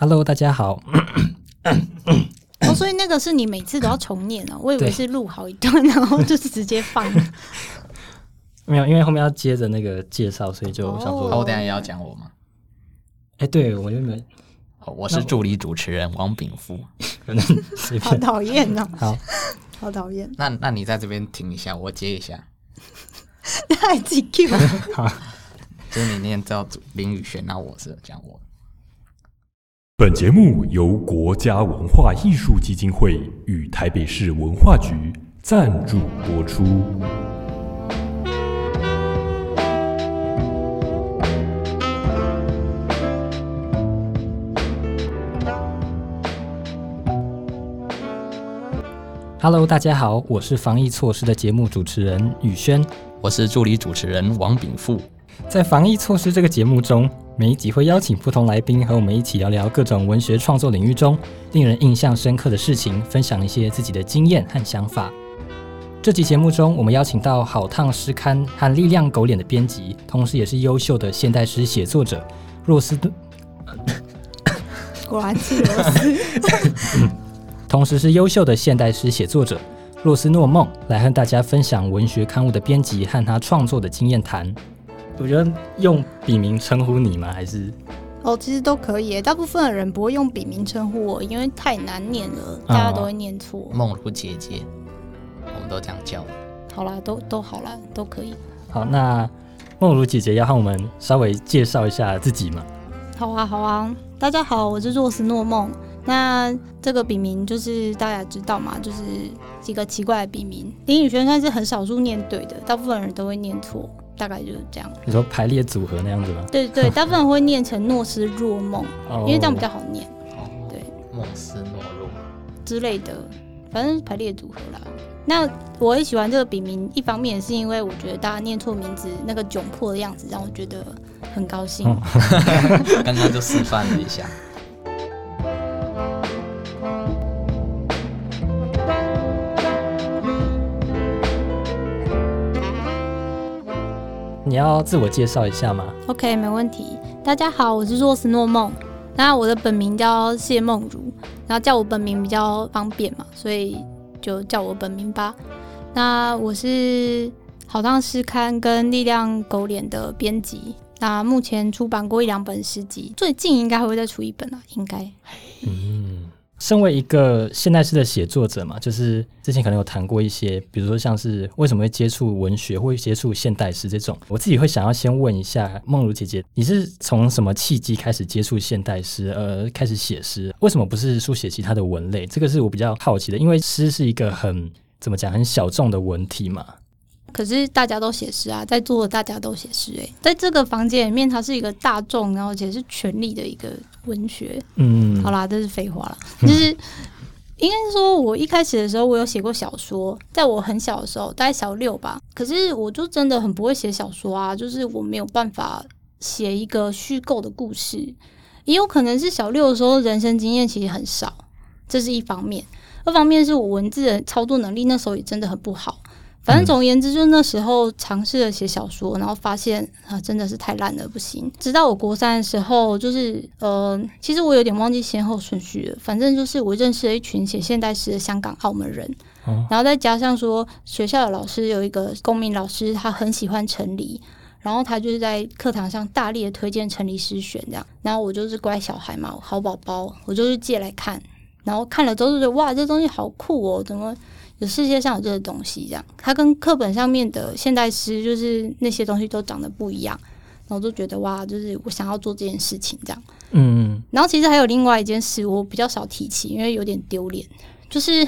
Hello，大家好。哦，所以那个是你每次都要重念哦，我以为是录好一段，然后就是直接放。没有，因为后面要接着那个介绍，所以就想说，哦哦，我等下也要讲我吗？哎、对我原本哦，我是助理主持人王炳富。可能随好讨厌哦，好，好讨厌，那那你在这边停一下，我接一下。他还自己 Q。就是你念叫林宇轩，那我是讲我。本节目由国家文化艺术基金会与台北市文化局赞助播出。Hello，大家好，我是防疫措施的节目主持人宇轩。我是助理主持人王炳富。在防疫措施这个节目中，每一集会邀请不同来宾和我们一起聊聊各种文学创作领域中令人印象深刻的事情，分享一些自己的经验和想法。这集节目中，我们邀请到好烫诗刊和力量狗脸的编辑，同时也是优秀的现代诗写作者若斯顿，果然是螺丝。同时是优秀的现代诗写作者若斯诺梦，来和大家分享文学刊物的编辑和他创作的经验谈。我觉得用笔名称呼你吗？还是哦，其实都可以，大部分的人不会用笔名称呼我，因为太难念了，大家都会念错。梦如姐姐，我们都这样叫。好啦，都都好啦，都可以。好？那梦如姐姐要和我们稍微介绍一下自己吗？好啊，好啊，大家好，我是若斯诺梦。那这个笔名就是大家知道嘛，就是一个奇怪的笔名。林宇轩算是很少数念对的，大部分人都会念错，大概就是这样。你说排列组合那样子吗？对对，大部分会念成诺斯若梦，哦因为这样比较好念哦，对，梦思懦弱。之类的，反正排列组合啦。那我也喜欢这个笔名，一方面是因为我觉得大家念错名字那个窘迫的样子，让我觉得很高兴。嗯 刚刚就示范了一下。你要自我介绍一下吗？OK，没问题。大家好，我是若斯诺梦。那我的本名叫谢梦如，然后叫我本名比较方便嘛，所以就叫我本名吧。那我是好当诗刊跟力量狗脸的编辑。那目前出版过一两本诗集，最近应该还会再出一本啊，应该。嗯，身为一个现代诗的写作者嘛，就是之前可能有谈过一些，比如说像是为什么会接触文学，会接触现代诗这种，我自己会想要先问一下梦如姐姐，你是从什么契机开始接触现代诗，呃，开始写诗？为什么不是书写其他的文类？这个是我比较好奇的，因为诗是一个很怎么讲，很小众的文体嘛。可是大家都写诗啊，在座的大家都写诗诶，在这个房间里面，它是一个大众，然后而且是权力的一个文学。嗯，好啦，这是废话了，就是应该说，我一开始的时候，我有写过小说，在我很小的时候，大概小六吧。可是我就真的很不会写小说啊，就是我没有办法写一个虚构的故事，也有可能是小六的时候人生经验其实很少，这是一方面。二方面是我文字的操作能力那时候也真的很不好。反正总而言之，就是那时候尝试着写小说，然后发现啊，真的是太烂了，不行。直到我国三的时候，就是呃，其实我有点忘记先后顺序了。反正就是我认识了一群写现代诗的香港、澳门人，哦然后再加上说学校的老师有一个公民老师，他很喜欢陈黎，然后他就是在课堂上大力的推荐陈黎诗选这样。然后我就是乖小孩嘛，好宝宝，我就是借来看，然后看了之后就觉得哇，这东西好酷哦，怎么？有世界上有这个东西，这样它跟课本上面的现代诗就是那些东西都长得不一样，然后就觉得哇，就是我想要做这件事情这样。嗯然后其实还有另外一件事，我比较少提起，因为有点丢脸，就是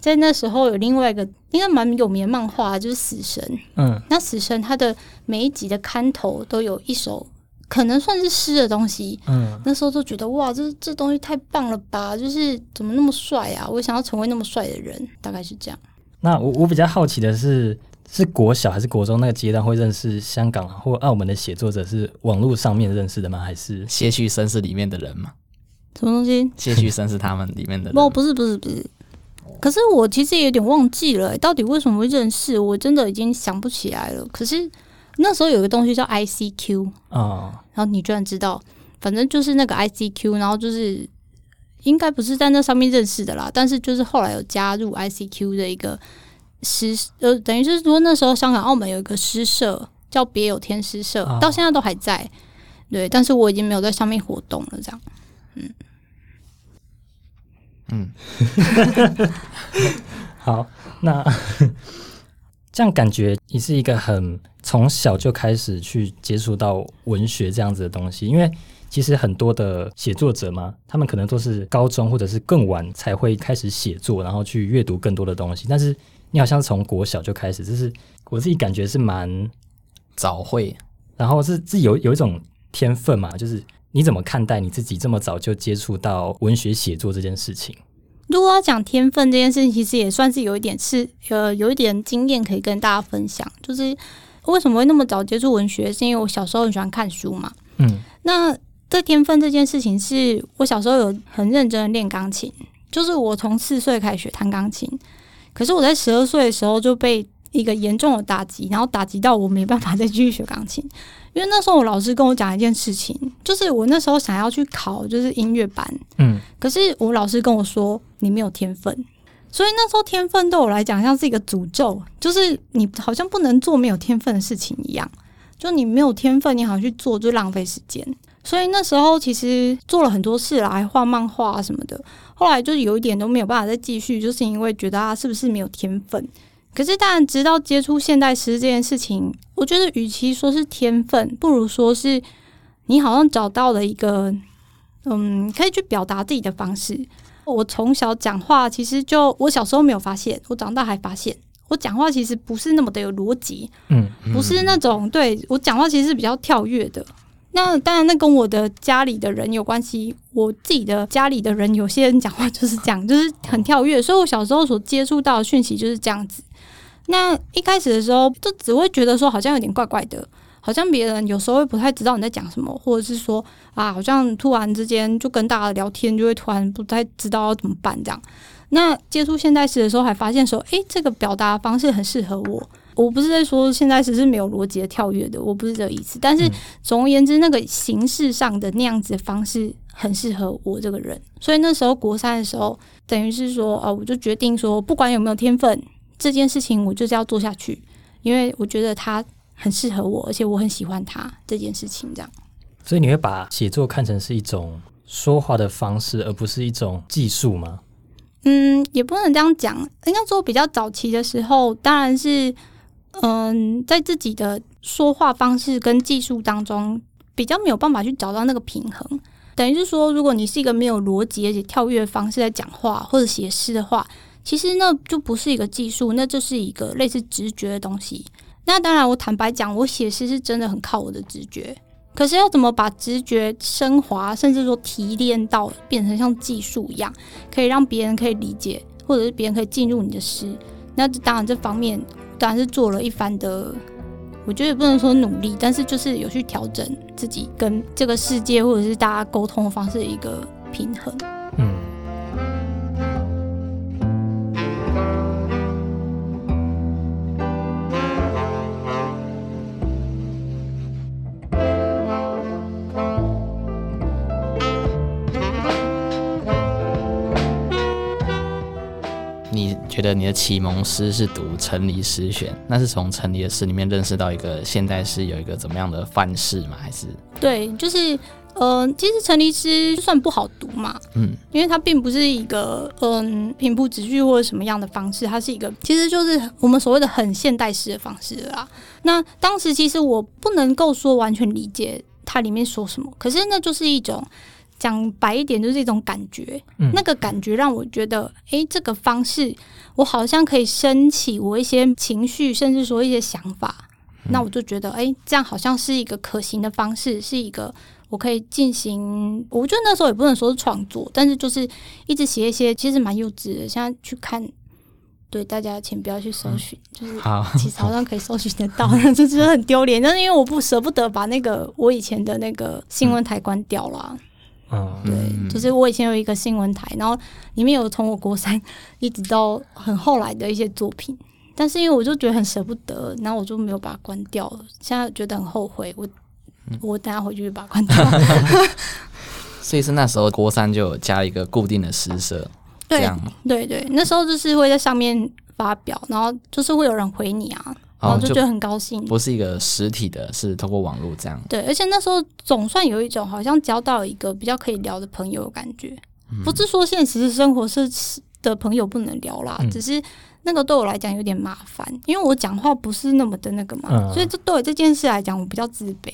在那时候有另外一个应该蛮有名的漫画，就是《死神》。嗯那《死神》它的每一集的刊头都有一首可能算是诗的东西，嗯那时候就觉得哇，这这东西太棒了吧！就是怎么那么帅啊？我想要成为那么帅的人，大概是这样。那我我比较好奇的是，是国小还是国中那个阶段会认识香港或澳门的写作者，是网络上面认识的吗？还是些许绅士里面的人吗？什么东西？些许绅士他们里面的人不，不是，不是，不是。可是我其实也有点忘记了、到底为什么会认识？我真的已经想不起来了。可是那时候有个东西叫 ICQ，哦，然后你居然知道，反正就是那个 ICQ，然后就是应该不是在那上面认识的啦，但是就是后来有加入 ICQ 的一个诗，呃，等于是说那时候香港、澳门有一个诗社叫别有天诗社，哦到现在都还在，对，但是我已经没有在上面活动了，这样。嗯。嗯，好，那这样感觉你是一个很从小就开始去接触到文学这样子的东西，因为其实很多的写作者嘛，他们可能都是高中或者是更晚才会开始写作，然后去阅读更多的东西，但是你好像是从国小就开始，就是我自己感觉是蛮，早会然后是自己有有一种天分嘛，就是你怎么看待你自己这么早就接触到文学写作这件事情？如果要讲天分这件事情，其实也算是有一点是呃有一点经验可以跟大家分享。就是为什么会那么早接触文学，是因为我小时候很喜欢看书嘛。嗯那这天分这件事情，是我小时候有很认真的练钢琴，就是我从四岁开始学弹钢琴，可是我在十二岁的时候就被一个严重的打击，然后打击到我没办法再继续学钢琴。因为那时候我老师跟我讲一件事情，就是我那时候想要去考就是音乐班，嗯可是我老师跟我说你没有天分，所以那时候天分对我来讲像是一个诅咒，就是你好像不能做没有天分的事情一样，就你没有天分，你好像去做就浪费时间。所以那时候其实做了很多事啦，还画漫画啊什么的。后来就是有一点都没有办法再继续，就是因为觉得啊是不是没有天分。可是当然，直到接触现代诗这件事情，我觉得与其说是天分，不如说是你好像找到了一个嗯，可以去表达自己的方式。我从小讲话，其实就我小时候没有发现，我长大还发现，我讲话其实不是那么的有逻辑，嗯不是那种对我讲话其实是比较跳跃的。那当然，那跟我的家里的人有关系。我自己的家里的人，有些人讲话就是这样，就是很跳跃，所以我小时候所接触到的讯息就是这样子。那一开始的时候，就只会觉得说好像有点怪怪的，好像别人有时候会不太知道你在讲什么，或者是说啊，好像突然之间就跟大家聊天，就会突然不太知道要怎么办这样。那接触现代诗的时候，还发现说，诶，这个表达方式很适合我。我不是在说现代诗是没有逻辑的跳跃的，我不是这个意思。但是总而言之，那个形式上的那样子的方式很适合我这个人。所以那时候国三的时候，等于是说，哦，我就决定说，不管有没有天分，这件事情我就是要做下去，因为我觉得它很适合我，而且我很喜欢它这件事情。这样，所以你会把写作看成是一种说话的方式，而不是一种技术吗？嗯，也不能这样讲。应该说比较早期的时候，当然是，嗯，在自己的说话方式跟技术当中，比较没有办法去找到那个平衡。等于是说，如果你是一个没有逻辑而且跳跃的方式在讲话或者写诗的话，其实那就不是一个技术，那就是一个类似直觉的东西。那当然，我坦白讲，我写诗是真的很靠我的直觉。可是要怎么把直觉升华，甚至说提炼到变成像技术一样，可以让别人可以理解，或者是别人可以进入你的诗？那当然这方面当然是做了一番的，我觉得也不能说努力，但是就是有去调整自己跟这个世界或者是大家沟通的方式的一个平衡。嗯，觉得你的启蒙诗是读陈黎诗选，那是从陈黎的诗里面认识到一个现代诗有一个怎么样的范式吗？还是对，就是呃，其实陈立诗算不好读嘛，嗯因为它并不是一个嗯平铺直叙或者什么样的方式，它是一个其实就是我们所谓的很现代诗的方式啦。那当时其实我不能够说完全理解它里面说什么，可是那就是一种讲白一点，就是一种感觉。嗯那个感觉让我觉得，诶，这个方式我好像可以升起我一些情绪，甚至说一些想法。那我就觉得，诶，这样好像是一个可行的方式，是一个我可以进行。我觉得那时候也不能说是创作，但是就是一直写一些，其实蛮幼稚的。现在去看，对大家请不要去搜寻，就是，其实好像可以搜寻得到，就觉得很丢脸。但是因为我不舍不得把那个我以前的那个新闻台关掉了，嗯，对，嗯就是我以前有一个新闻台，然后里面有从我国三一直到很后来的一些作品，但是因为我就觉得很舍不得，然后我就没有把它关掉了。现在觉得很后悔，我我等下回去把它关掉。所以是那时候郭三就有加一个固定的诗社，这对样吗？对对，那时候就是会在上面发表，然后就是会有人回你啊，然后哦，就就觉得很高兴。不是一个实体的，是通过网络这样。对，而且那时候总算有一种好像交到一个比较可以聊的朋友的感觉，嗯不是说现实生活是的朋友不能聊啦，嗯只是那个对我来讲有点麻烦，因为我讲话不是那么的那个嘛，嗯所以这对我这件事来讲，我比较自卑。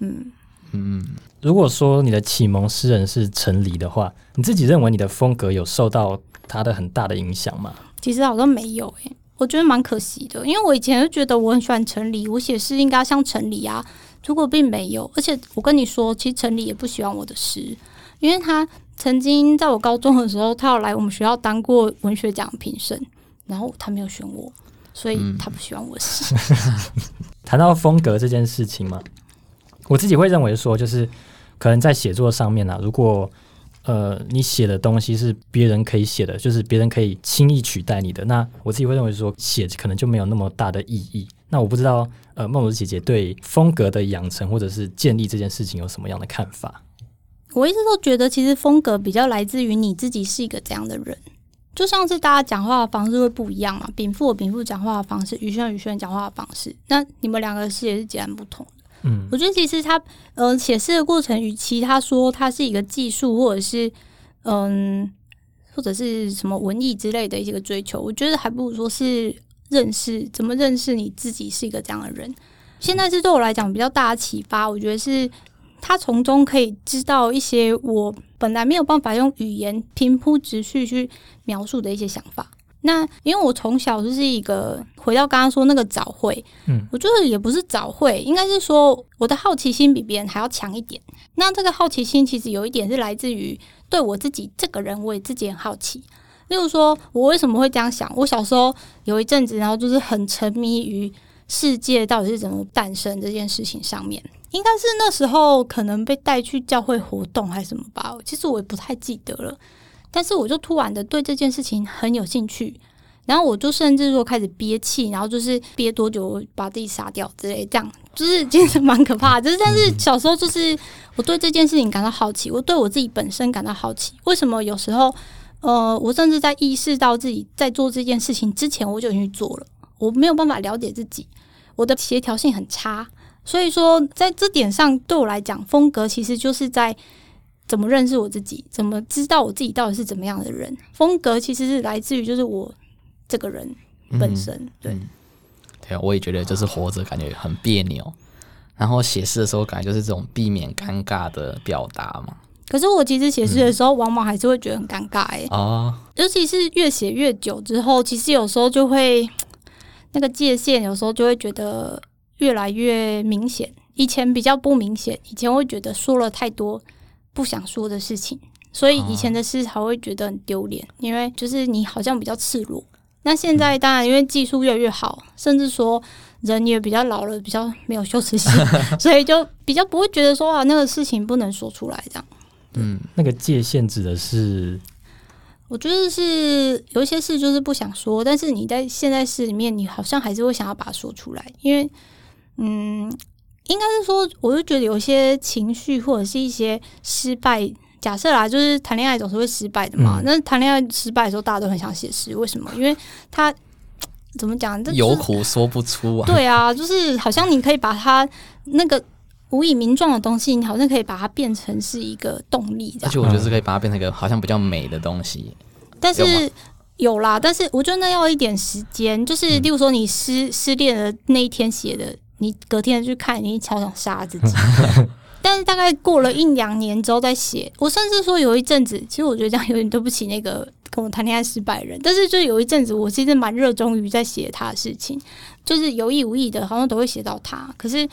嗯，嗯，如果说你的启蒙诗人是陈黎的话，你自己认为你的风格有受到他的很大的影响吗？其实好像没有诶、我觉得蛮可惜的，因为我以前就觉得我很喜欢陈黎，我写诗应该像陈黎啊，结果并没有。而且我跟你说，其实陈黎也不喜欢我的诗，因为他曾经在我高中的时候，他有来我们学校当过文学奖评审，然后他没有选我，所以他不喜欢我的诗。谈到风格这件事情嘛，我自己会认为说，就是可能在写作上面啊，如果呃你写的东西是别人可以写的，就是别人可以轻易取代你的，那我自己会认为说，写可能就没有那么大的意义。那我不知道，呃，梦如姐姐对风格的养成或者是建立这件事情有什么样的看法？我一直都觉得，其实风格比较来自于你自己是一个怎样的人。就像是大家讲话的方式会不一样嘛，禀赋禀赋讲话的方式，宇轩宇轩讲话的方式，那你们两个是也是截然不同。嗯我觉得其实他嗯写诗的过程，与其他说它是一个技术，或者是嗯或者是什么文艺之类的一些个追求，我觉得还不如说是认识怎么认识你自己是一个这样的人。现在是对我来讲比较大的启发，我觉得是他从中可以知道一些我本来没有办法用语言平铺直叙去描述的一些想法。那因为我从小就是一个回到刚刚说那个早会，嗯，我觉得也不是早会，应该是说我的好奇心比别人还要强一点。那这个好奇心其实有一点是来自于对我自己这个人，我也自己很好奇。例如说，我为什么会这样想？我小时候有一阵子，然后就是很沉迷于世界到底是怎么诞生这件事情上面。应该是那时候可能被带去教会活动还是什么吧，其实我也不太记得了。但是我就突然的对这件事情很有兴趣，然后我就甚至说开始憋气，然后就是憋多久把自己杀掉之类，这样就是其实蛮可怕的。就是但是小时候就是我对这件事情感到好奇，我对我自己本身感到好奇，为什么有时候呃，我甚至在意识到自己在做这件事情之前，我就已经做了，我没有办法了解自己，我的协调性很差。所以说，在这点上，对我来讲，风格其实就是在怎么认识我自己，怎么知道我自己到底是怎么样的人。风格其实是来自于就是我这个人本身。对，嗯对啊，我也觉得就是活着感觉很别扭，然后写诗的时候感觉就是这种避免尴尬的表达嘛。可是我其实写诗的时候，往往还是会觉得很尴尬、欸，哦，尤其是越写越久之后，其实有时候就会 那个界限，有时候就会觉得越来越明显。以前比较不明显，以前会觉得说了太多不想说的事情，所以以前的事才会觉得很丢脸，因为就是你好像比较赤裸。那现在当然因为技术越来越好，甚至说人也比较老了，比较没有羞耻心，所以就比较不会觉得说啊那个事情不能说出来这样。嗯，那个界限指的是，我觉得是有一些事就是不想说，但是你在现在事里面，你好像还是会想要把它说出来，因为，嗯，应该是说，我就觉得有些情绪或者是一些失败，假设啦，就是谈恋爱总是会失败的嘛。嗯那谈恋爱失败的时候，大家都很想写诗，为什么？因为他怎么讲？这有就是苦说不出啊。对啊，就是好像你可以把它那个无以名状的东西，你好像可以把它变成是一个动力，而且我觉得是可以把它变成一个好像比较美的东西。但是有啦，但是我觉得那要一点时间。就是，例如说你失失恋的那一天写的，你隔天去看，你超想杀自己。但是大概过了一两年之后再写，我甚至说有一阵子，其实我觉得这样有点对不起那个跟我谈恋爱失败的人。但是就有一阵子，我其实蛮热衷于在写他的事情，就是有意无意的，好像都会写到他。可是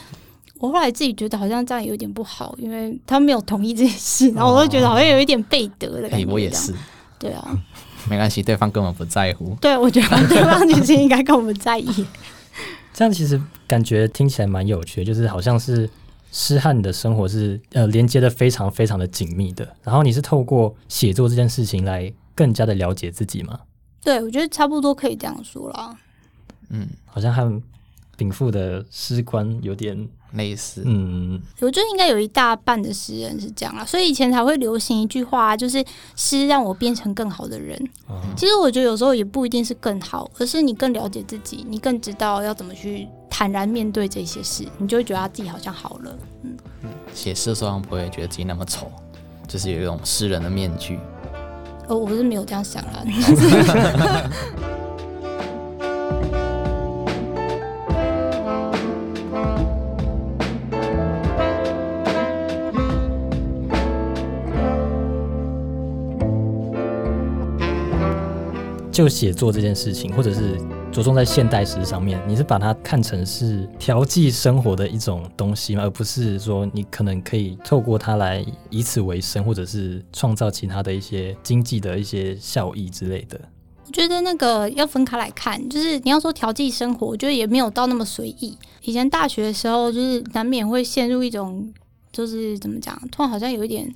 我后来自己觉得好像这样有点不好，因为他没有同意这件事，然后我就觉得好像有一点背德的感哎、觉。我也，是，对啊。没关系，对方根本不在乎。对，我觉得对方其实应该跟我们在意。这样其实感觉听起来蛮有趣的，就是好像是诗和你的生活是呃连接的非常非常的紧密的，然后你是透过写作这件事情来更加的了解自己吗，对，我觉得差不多可以这样说啦。嗯，好像和禀赋的诗官有点，类似，嗯，我觉得应该有一大半的诗人是这样啦，所以以前才会流行一句话，就是诗让我变成更好的人。哦其实我觉得有时候也不一定是更好，而是你更了解自己，你更知道要怎么去坦然面对这些事，你就会觉得自己好像好了。嗯写诗的时候不会觉得自己那么丑，就是有一种诗人的面具。哦，我是没有这样想啦。就写作这件事情，或者是着重在现代诗上面，你是把它看成是调剂生活的一种东西吗？而不是说你可能可以透过它来以此为生，或者是创造其他的一些经济的一些效益之类的。我觉得那个要分开来看，就是你要说调剂生活，我觉得也没有到那么随意。以前大学的时候，就是难免会陷入一种，就是怎么讲，突然好像有一点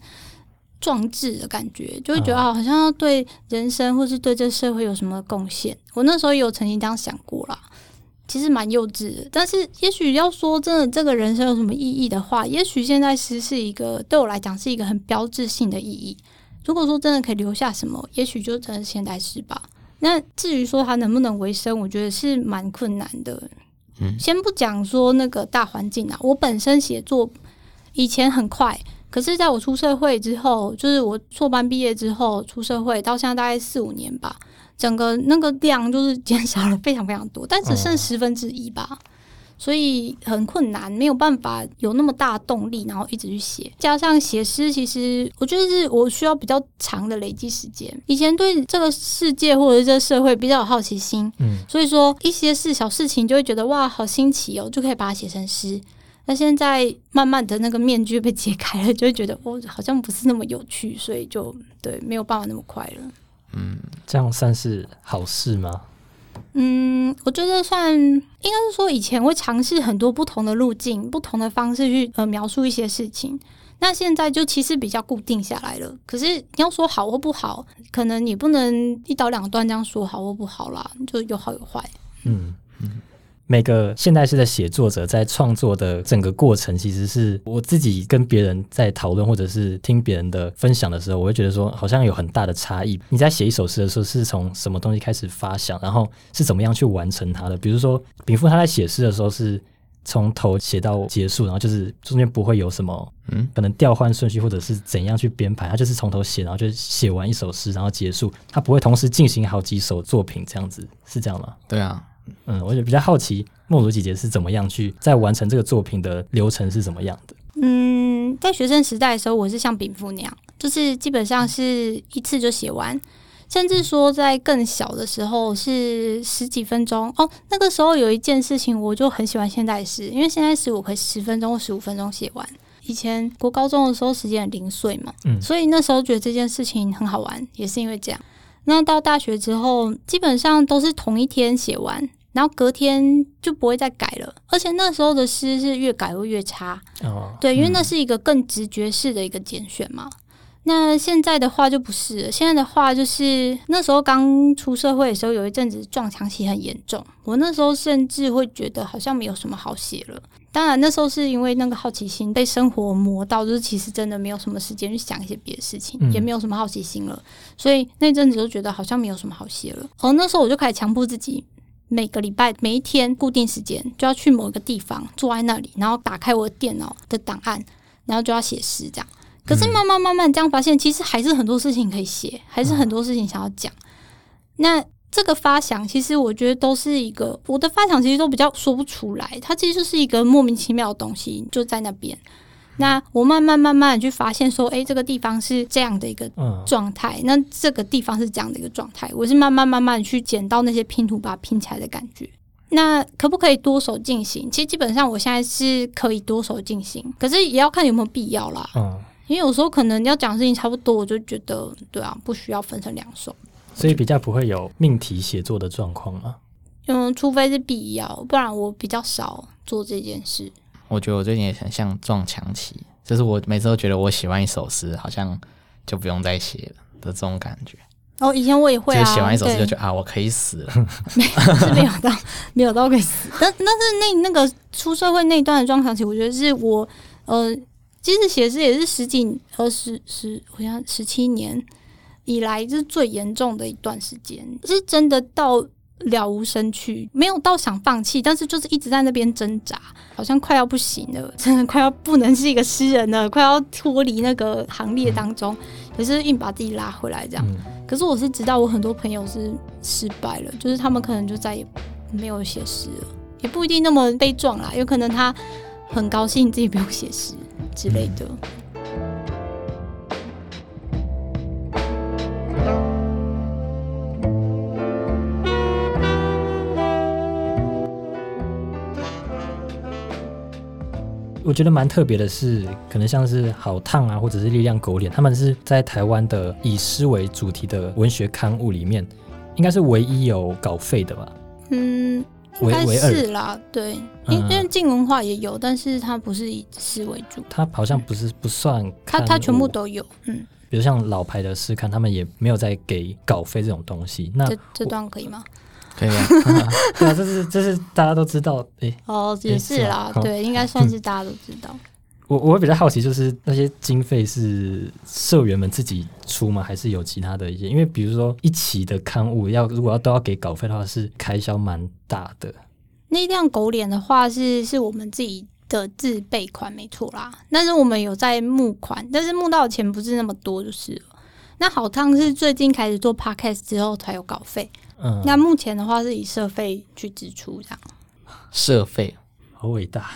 壮志的感觉，就会觉得啊，好像要对人生或是对这社会有什么贡献。我那时候也有曾经这样想过啦，其实蛮幼稚的。但是也许要说真的，这个人生有什么意义的话，也许现在诗是一个对我来讲是一个很标志性的意义。如果说真的可以留下什么，也许就真的现代诗吧。那至于说它能不能为生，我觉得是蛮困难的。嗯先不讲说那个大环境啊，我本身写作以前很快，可是在我出社会之后，就是我硕班毕业之后出社会，到现在大概四五年吧，整个那个量就是减少了非常非常多，但只剩十分之一吧。所以很困难，没有办法有那么大的动力，然后一直去写。加上写诗，其实我觉得是我需要比较长的累积时间。以前对这个世界或者是这个社会比较有好奇心，嗯，所以说一些事小事情就会觉得哇，好新奇哦，就可以把它写成诗。那现在慢慢的那个面具被揭开了，就会觉得哦，好像不是那么有趣，所以就对没有办法那么快了。这样算是好事吗？嗯，我觉得算应该是说以前会尝试很多不同的路径、不同的方式去呃描述一些事情。那现在就其实比较固定下来了。可是你要说好或不好，可能你不能一刀两断这样说好或不好啦，就有好有坏。嗯嗯，每个现代诗的写作者在创作的整个过程，其实是我自己跟别人在讨论，或者是听别人的分享的时候，我会觉得说，好像有很大的差异。你在写一首诗的时候，是从什么东西开始发想，然后是怎么样去完成它的？比如说，禀赋他在写诗的时候是从头写到结束，然后就是中间不会有什么嗯，可能调换顺序，或者是怎样去编排，他就是从头写，然后就写完一首诗，然后结束，他不会同时进行好几首作品，这样子是这样吗？对啊，嗯，我就比较好奇梦如姐姐是怎么样去在完成这个作品的流程是怎么样的？嗯，在学生时代的时候，我是像禀赋那样，就是基本上是一次就写完，甚至说在更小的时候是十几分钟哦。那个时候有一件事情，我就很喜欢现代诗，因为现代诗我可以十分钟或十五分钟写完。以前国高中的时候时间很零碎嘛，嗯所以那时候觉得这件事情很好玩，也是因为这样。那到大学之后，基本上都是同一天写完，然后隔天就不会再改了。而且那时候的诗是越改会越差，哦，对，因为那是一个更直觉式的一个拣选嘛。那现在的话就不是了，现在的话就是那时候刚出社会的时候，有一阵子撞墙期很严重，我那时候甚至会觉得好像没有什么好写了。当然那时候是因为那个好奇心被生活磨到，就是其实真的没有什么时间去想一些别的事情，嗯也没有什么好奇心了，所以那阵子就觉得好像没有什么好写了。哦，那时候我就开始强迫自己，每个礼拜每一天固定时间就要去某一个地方，坐在那里，然后打开我的电脑的档案，然后就要写诗这样。可是慢慢慢慢这样发现，其实还是很多事情可以写，还是很多事情想要讲。那这个发想，其实我觉得都是一个我的发想，其实都比较说不出来，它其实就是一个莫名其妙的东西，就在那边。那我慢慢慢慢的去发现，说，诶，这个地方是这样的一个嗯，状态，那这个地方是这样的一个状态，我是慢慢慢慢地去捡到那些拼图，把它拼起来的感觉。那可不可以多手进行？其实基本上我现在是可以多手进行，可是也要看有没有必要啦。嗯，因为有时候可能要讲的事情差不多，我就觉得对啊，不需要分成两手。所以比较不会有命题写作的状况吗。嗯，除非是必要，不然我比较少做这件事。我觉得我最近也很像撞墙期，就是我每次都觉得我写完一首诗，好像就不用再写了的这种感觉。哦，以前我也会啊，就写完一首诗就对觉得啊，我可以死了。是没有到没有到可以死，但但是那那个出社会那一段的撞墙期，我觉得是我呃，其实写诗也是十几二十十，好像十七年以来是最严重的一段时间，是真的到了无生趣，没有到想放弃，但是就是一直在那边挣扎，好像快要不行了，真的快要不能是一个诗人了，快要脱离那个行列当中，可是硬把自己拉回来这样。嗯，可是我是知道我很多朋友是失败了，就是他们可能就再也没有写诗了，也不一定那么悲壮啦，有可能他很高兴自己不用写诗之类的。我觉得蛮特别的是，可能像是好烫啊，或者是力量狗脸，他们是在台湾的以诗为主题的文学刊物里面，应该是唯一有稿费的吧？嗯，应该是啦，对，因嗯因为静文化也有，但是它不是以诗为主，它好像不是不算它它全部都有。嗯，比如像老牌的诗刊，他们也没有在给稿费这种东西。那这这段可以吗？可以啊，对啊，这是这是大家都知道。诶，哦，也是啦，好对，应该算是大家都知道。我我会比较好奇，就是那些经费是社员们自己出吗？还是有其他的一些？因为比如说一期的刊物要如果要都要给稿费的话，是开销蛮大的。那辆狗脸的话是是我们自己的自备款，没错啦。但是我们有在募款，但是募到的钱不是那么多，就是了。那好烫是最近开始做 podcast 之后才有稿费，嗯，那目前的话是以社费去支出，这样社费好伟大。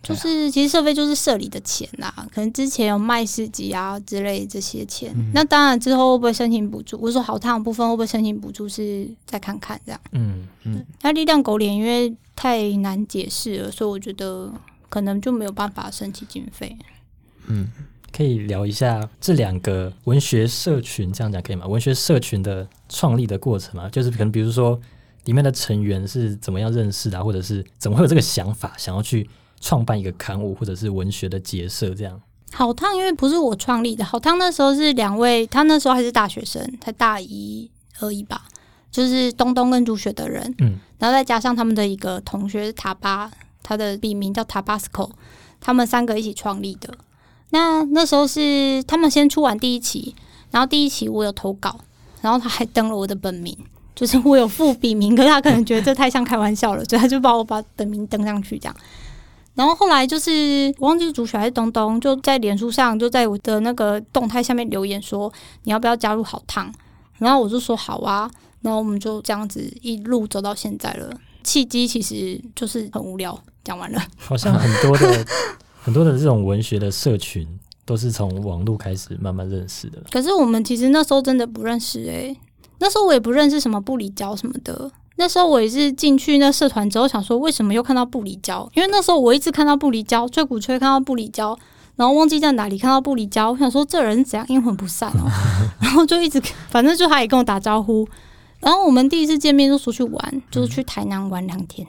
就是其实社费就是社里的钱啦，可能之前有卖市集啊之类这些钱。那当然之后会不会申请补助？我说好烫的部分会不会申请补助是再看看这样。嗯嗯，那力量狗脸因为太难解释了，所以我觉得可能就没有办法申请经费。嗯，可以聊一下这两个文学社群，这样讲可以吗？文学社群的创立的过程嘛，就是可能比如说里面的成员是怎么样认识的啊、或者是怎么会有这个想法，想要去创办一个刊物或者是文学的结社这样。好烫因为不是我创立的，好烫那时候是两位，他那时候还是大学生，才大一而已吧，就是东东跟朱雪的人，嗯，然后再加上他们的一个同学塔巴，他的笔名叫 Tabasco，他们三个一起创立的。那那时候是他们先出完第一期，然后第一期我有投稿，然后他还登了我的本名，就是我有附笔名，可是他可能觉得这太像开玩笑了，所以他就把我把本名登上去这样。然后后来就是我忘记是主选还是东东，就在脸书上就在我的那个动态下面留言说你要不要加入好烫，然后我就说好啊，然后我们就这样子一路走到现在了。契机其实就是很无聊，讲完了。好像很多的很多的这种文学的社群都是从网络开始慢慢认识的。可是我们其实那时候真的不认识诶、那时候我也不认识什么布里交什么的。那时候我也是进去那社团之后，想说为什么又看到布里交？因为那时候我一直看到布里胶，吹鼓吹看到布里交，然后忘记在哪里看到布里交。我想说这人怎样阴魂不散哦，然后就一直反正就他也跟我打招呼。然后我们第一次见面就出去玩，就是去台南玩两天。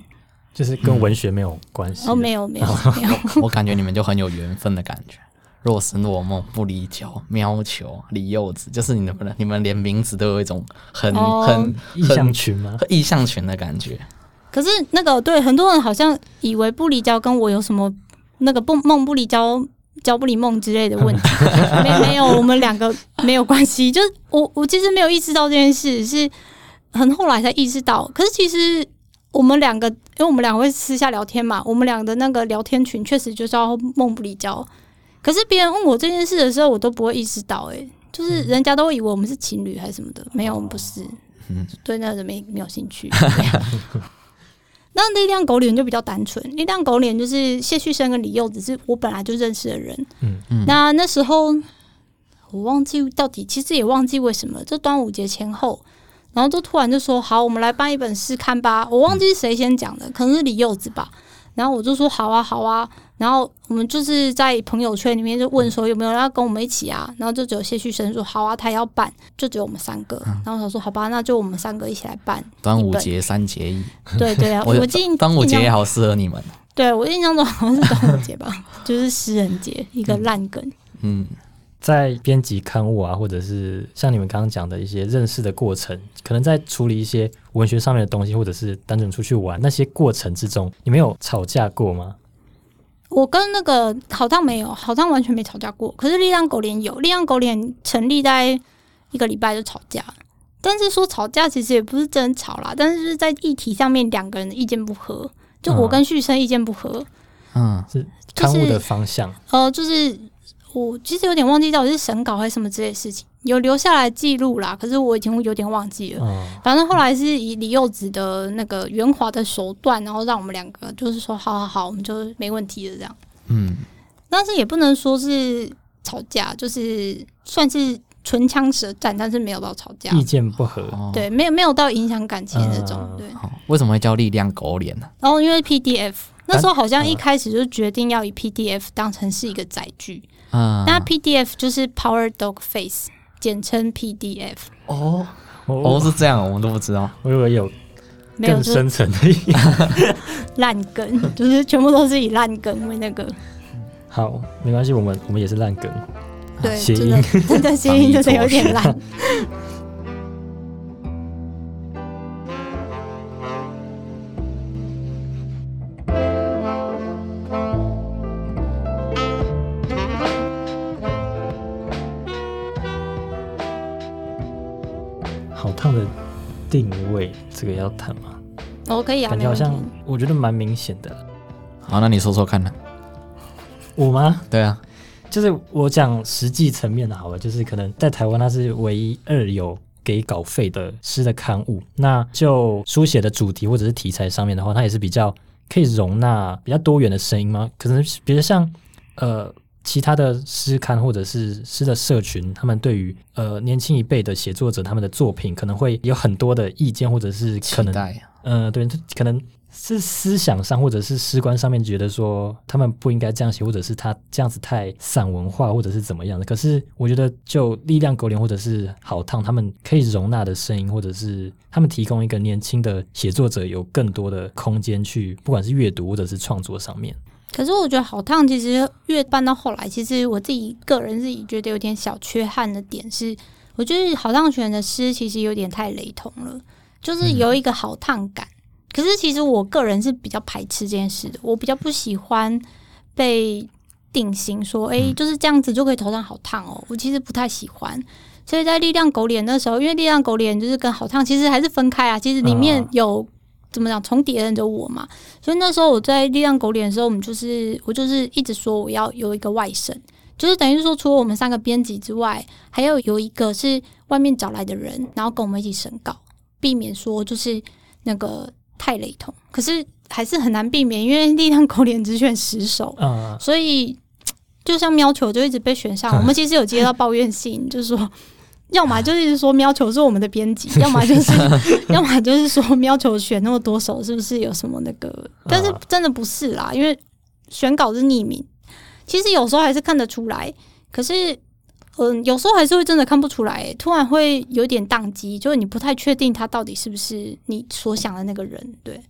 就是跟文学没有关系的。哦，没有没有没有，我感觉你们就很有缘分的感觉。若是若梦、不离焦、喵球、李柚子，就是你们你们连名字都有一种很、哦很意象群吗？意象群的感觉。可是那个对很多人好像以为不离焦跟我有什么那个不梦不离焦。焦不离梦之类的问题，没没有，我们两个没有关系。就是我我其实没有意识到这件事，是很后来才意识到。可是其实我们两个，因为我们两个会私下聊天嘛，我们俩的那个聊天群确实就叫梦不离焦。可是别人问我这件事的时候，我都不会意识到、欸，就是人家都会以为我们是情侣还是什么的，没有，我们不是，嗯对那个没没有兴趣。那力量狗脸就比较单纯，力量狗脸就是谢旭生跟李柚子是我本来就认识的人。嗯嗯那那时候我忘记到底，其实也忘记为什么，这端午节前后，然后就突然就说好，我们来办一本试看吧。我忘记是谁先讲的，可能是李柚子吧。然后我就说好啊，好啊。然后我们就是在朋友圈里面就问说有没有人要跟我们一起啊？然后就只有谢旭生说好啊，他也要办，就只有我们三个。然后我想说好吧，那就我们三个一起来办。端午节三节义，对对啊，我我记端午节也好适合你们。对我印象中好像是端午节吧，就是诗人节一个烂梗。嗯，在编辑刊物啊，或者是像你们刚刚讲的一些认识的过程，可能在处理一些文学上面的东西，或者是单纯出去玩那些过程之中，你们有吵架过吗？我跟那个好像没有，好像完全没吵架过。可是力量狗脸有，力量狗脸成立在一个礼拜就吵架。但是说吵架其实也不是真吵啦，但是在议题上面两个人的意见不合，就我跟旭生意见不合，嗯，是刊物的方向，呃，就是我其实有点忘记到底是审稿还是什么之类的事情，有留下来记录啦，可是我已经有点忘记了。嗯，反正后来是以李幼子的那个圆滑的手段，然后让我们两个就是说好好好，我们就没问题了这样。嗯，但是也不能说是吵架，就是算是唇枪舌战，但是没有到吵架。意见不合，哦，对，没有没有到影响感情的那种。嗯对，为什么会叫力量狗脸呢？然后因为 PDF 那时候好像嗯一开始就决定要以 PDF 当成是一个载具，啊，那 PDF 就是 Power Dog Face，简称 PDF。哦哦哦，是这样，我们都不知道。我以为有更深层的意义。烂梗，就是全部都是以烂梗为那个，好，没关系，我们我们也是烂梗。对，谐真的真的谐音就是有点烂。定位，这个要谈吗？哦可以啊，感觉好像我觉得蛮明显的。好，那你说说看呢？我吗？对啊，就是我讲实际层面的好了，就是可能在台湾它是唯一二有给稿费的诗的刊物。那就书写的主题或者是题材上面的话，它也是比较可以容纳比较多元的声音吗？可能比如像呃其他的诗刊或者是诗的社群，他们对于呃年轻一辈的写作者他们的作品可能会有很多的意见，或者是可能期呃，对，可能是思想上或者是诗观上面觉得说他们不应该这样写，或者是他这样子太散文化，或者是怎么样的。可是我觉得，就力量狗脸或者是好烫，他们可以容纳的声音，或者是他们提供一个年轻的写作者有更多的空间去，不管是阅读或者是创作上面。可是我觉得好烫，其实越办到后来，其实我自己个人自己觉得有点小缺憾的点是，我觉得好烫选的诗其实有点太雷同了，就是有一个好烫感。可是其实我个人是比较排斥这件事的，我比较不喜欢被定型说，诶，就是这样子就可以头上好烫哦。我其实不太喜欢。所以在力量狗脸那时候，因为力量狗脸就是跟好烫其实还是分开啊，其实里面啊有、怎么讲重叠的人有我嘛，所以那时候我在力量狗脸的时候，我们就是我就是一直说我要有一个外甥，就是等于是说除了我们三个编辑之外，还要有一个是外面找来的人，然后跟我们一起审稿，避免说就是那个太雷同。可是还是很难避免，因为力量狗脸只选十首，啊、所以就像喵球就一直被选上。我们其实有接到抱怨信，就是说。要么就是说喵球是我们的编辑，要么就是，要么就是说喵球选那么多首是不是有什么那个？但是真的不是啦，因为选稿是匿名，其实有时候还是看得出来，可是嗯，有时候还是会真的看不出来，突然会有点宕机，就是你不太确定他到底是不是你所想的那个人，对。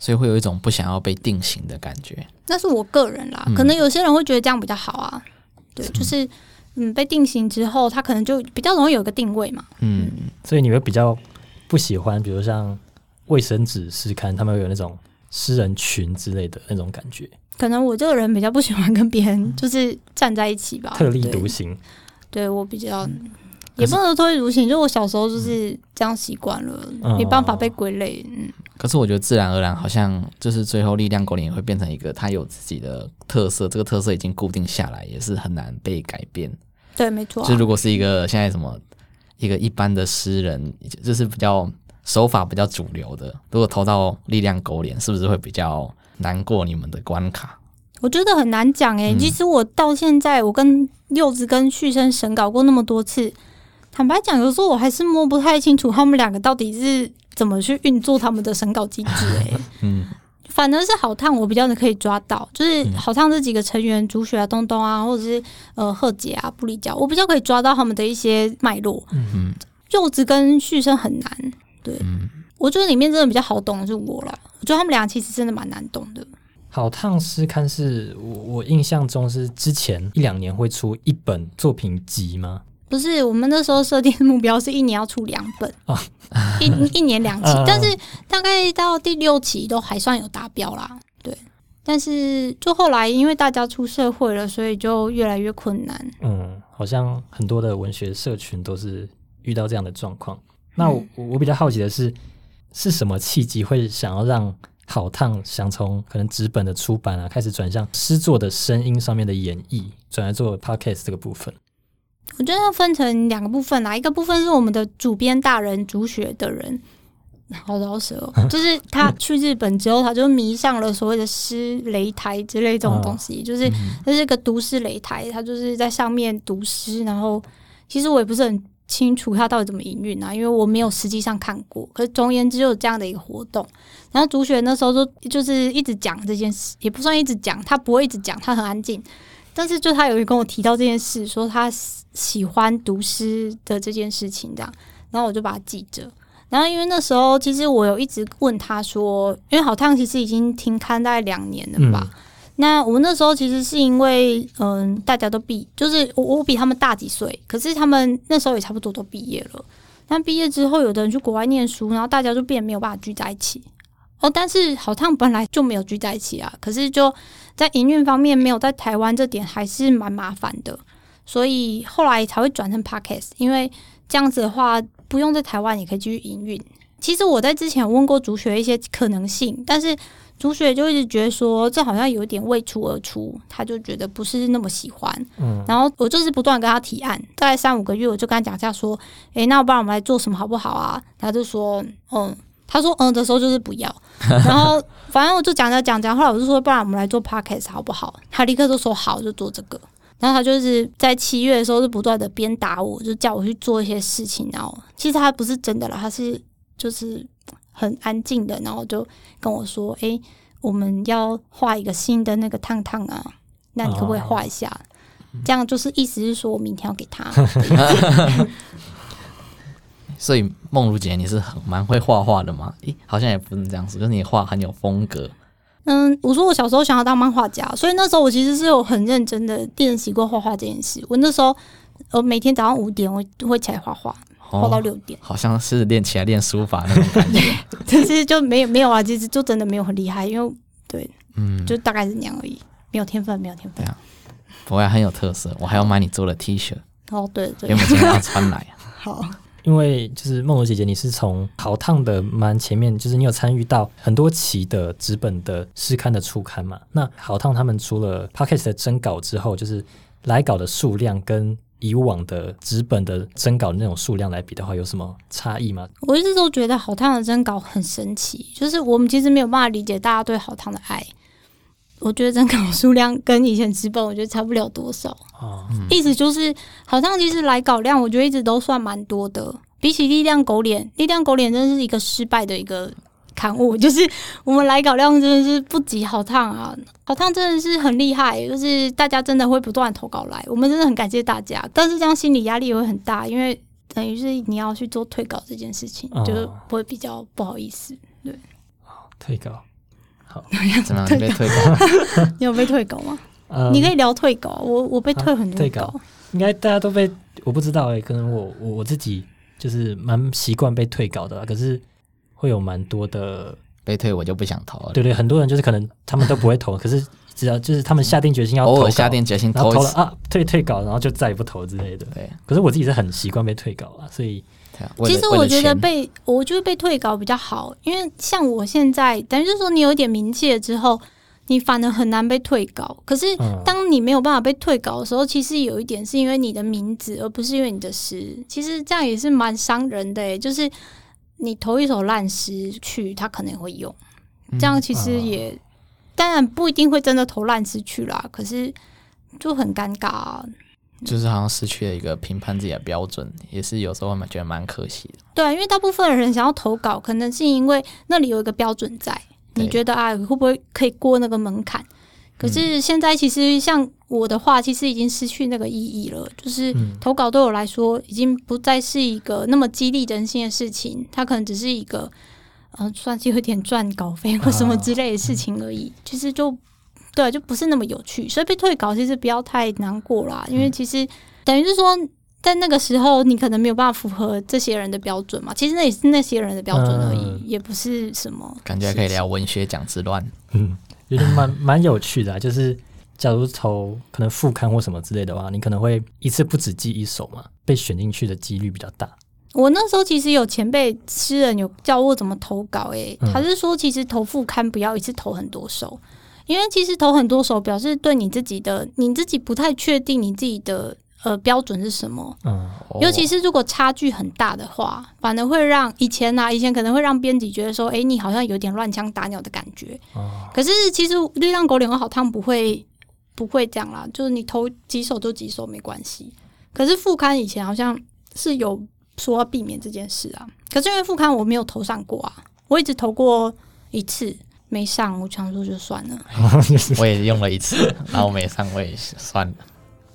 所以会有一种不想要被定型的感觉。那是我个人啦，嗯可能有些人会觉得这样比较好啊。对，就是嗯，被定型之后，他可能就比较容易有一个定位嘛。嗯，所以你会比较不喜欢，比如像卫生纸试看，他们会有那种诗人群之类的那种感觉，可能我这个人比较不喜欢跟别人就是站在一起吧，特立独行。对我比较。也不能说特立独行，就我小时候就是这样习惯了，嗯没办法被归类。嗯，可是我觉得自然而然好像就是最后力量狗脸也会变成一个他有自己的特色，这个特色已经固定下来，也是很难被改变。对，没错、啊就。如果是一个现在什么一个一般的诗人，就是比较手法比较主流的，如果投到力量狗脸，是不是会比较难过你们的关卡？我觉得很难讲诶、嗯其实我到现在，我跟柚子跟旭升审稿过那么多次，坦白讲，有时候我还是摸不太清楚他们两个到底是怎么去运作他们的审稿机制诶、嗯，反而是好烫，我比较可以抓到，就是嗯好烫这几个成员，竹雪啊、东东啊，或者是呃贺姐啊、布里娇，我比较可以抓到他们的一些脉络。嗯柚子跟旭升很难，对、嗯我觉得里面真的比较好懂的是我了。我觉得他们俩其实真的蛮难懂的。好烫诗刊是我我印象中是之前一两年会出一本作品集吗？不是，我们那时候设定的目标是一年要出两本，哦一 一年两期嗯，但是大概到第六期都还算有达标啦。对，但是就后来因为大家出社会了，所以就越来越困难。嗯，好像很多的文学社群都是遇到这样的状况。那我我我比较好奇的是，是什么契机会想要让好烫想从可能纸本的出版啊，开始转向诗作的声音上面的演绎，转来做 podcast 这个部分？我觉得要分成两个部分啦，一个部分是我们的主编大人主学的人，好饶舌哦，就是他去日本之后，他就迷上了所谓的诗擂台之类这种东西，就是这是一个读诗擂台，他就是在上面读诗，然后其实我也不是很清楚他到底怎么营运啊，因为我没有实际上看过。可是总而言之，有这样的一个活动。然后主学那时候就就是一直讲这件事，也不算一直讲，他不会一直讲，他很安静。但是就他有跟我提到这件事，说他喜欢读诗的这件事情，这样，然后我就把它记着。然后因为那时候其实我有一直问他说，因为好烫其实已经停刊大概两年了吧。那我那时候其实是因为，嗯，大家都毕，就是我我比他们大几岁，可是他们那时候也差不多都毕业了。那毕业之后，有的人去国外念书，然后大家就变没有办法聚在一起。哦，但是好像本来就没有聚在一起啊，可是就在营运方面没有在台湾，这点还是蛮麻烦的，所以后来才会转成 podcast，因为这样子的话，不用在台湾也可以继续营运。其实我在之前有问过主学一些可能性，但是主学就一直觉得说这好像有点未出而出，他就觉得不是那么喜欢。嗯，然后我就是不断跟他提案，大概三五个月，我就跟他讲一下说，诶，那不然我们来做什么好不好啊？他就说，嗯，他说嗯的时候就是不要，然后反正我就讲讲讲讲，后来我就说，不然我们来做 podcast 好不好？他立刻就说好，就做这个。然后他就是在七月的时候，就不断的鞭打我，就叫我去做一些事情。然后其实他不是真的啦，他是就是很安静的，然后就跟我说：“诶，我们要画一个新的那个烫烫啊，那你可不可以画一下？”这样就是意思是说我明天要给他。所以梦如姐你是很蛮会画画的吗？咦，好像也不能这样子，就是你画很有风格。嗯，我说我小时候想要当漫画家，所以那时候我其实是有很认真的练习过画画这件事。我那时候呃每天早上五点我会起来画画，画到哦，六点。好像是练起来练书法那种感觉。可是就没有没有啊，其实就真的没有很厉害，因为对，嗯，就大概是那样而已，没有天分，没有天分。不会啊很有特色。我还要买你做的 T 恤，哦，对对因为，我们今天要穿来。好，因为就是梦茹姐姐，你是从好烫的蛮前面，就是你有参与到很多期的纸本的诗刊的初刊嘛？那好烫他们除了 podcast 的征稿之后，就是来稿的数量跟以往的纸本的征稿的那种数量来比的话，有什么差异吗？我一直都觉得好烫的征稿很神奇，就是我们其实没有办法理解大家对好烫的爱。我觉得征稿数量跟以前纸本我觉得差不了多少，哦，意思就是好像其实来稿量我觉得一直都算蛮多的，比起力量狗脸，力量狗脸真的是一个失败的一个刊物，就是我们来稿量真的是不及好烫啊，好烫真的是很厉害，就是大家真的会不断投稿来，我们真的很感谢大家，但是这样心理压力也会很大，因为等于是你要去做退稿这件事情，哦。就会比较不好意思。对。退稿，怎么样？你被退稿？你有被退稿吗？呃，你可以聊退稿，我我被退很多退稿应该大家都被我不知道哎、可能我我我自己就是蛮习惯被退稿的啦，可是会有蛮多的被退我就不想投了。对对，很多人就是可能他们都不会投，可是只要就是他们下定决心要投偶尔下定决心投。投了啊退退稿，然后就再也不投之类的。对可是我自己是很习惯被退稿啊，所以其实我觉得被我觉得被退稿比较好，因为像我现在，等于就是说你有一点名气了之后，你反而很难被退稿。可是嗯当你没有办法被退稿的时候，其实有一点是因为你的名字，而不是因为你的诗。其实这样也是蛮伤人的诶，就是你投一首烂诗去，他可能会用，这样其实也、当然不一定会真的投烂诗去啦，可是就很尴尬、啊。就是好像失去了一个评判自己的标准，也是有时候蛮觉得蛮可惜的。对啊，因为大部分的人想要投稿，可能是因为那里有一个标准在，你觉得啊，会不会可以过那个门槛？可是现在其实像我的话，其实已经失去那个意义了。就是嗯投稿对我来说，已经不再是一个那么激励人心的事情，它可能只是一个呃，算是有点赚稿费或什么之类的事情而已。其实就对，就不是那么有趣，所以被退稿其实不要太难过啦，因为其实等于是说。在那个时候，你可能没有办法符合这些人的标准嘛？其实那也是那些人的标准而已，嗯也不是什么。感觉可以聊文学奖之乱。嗯，觉得蛮蛮有趣的、啊，就是假如投可能副刊或什么之类的话，你可能会一次不止记一首嘛，被选进去的几率比较大。我那时候其实有前辈诗人有教我怎么投稿、欸，嗯他是说其实投副刊不要一次投很多首，因为其实投很多手表示对你自己的你自己不太确定你自己的呃标准是什么，嗯尤其是如果差距很大的话，反而会让以前啊，以前可能会让编辑觉得说，诶，你好像有点乱枪打鸟的感觉。哦，可是其实力量狗脸和好汤不会不会这样啦，就是你投几手就几手没关系。可是副刊以前好像是有说要避免这件事啊，可是因为副刊我没有投上过啊，我一直投过一次没上，我想说就算了。我也用了一次，然后没上，我也算了。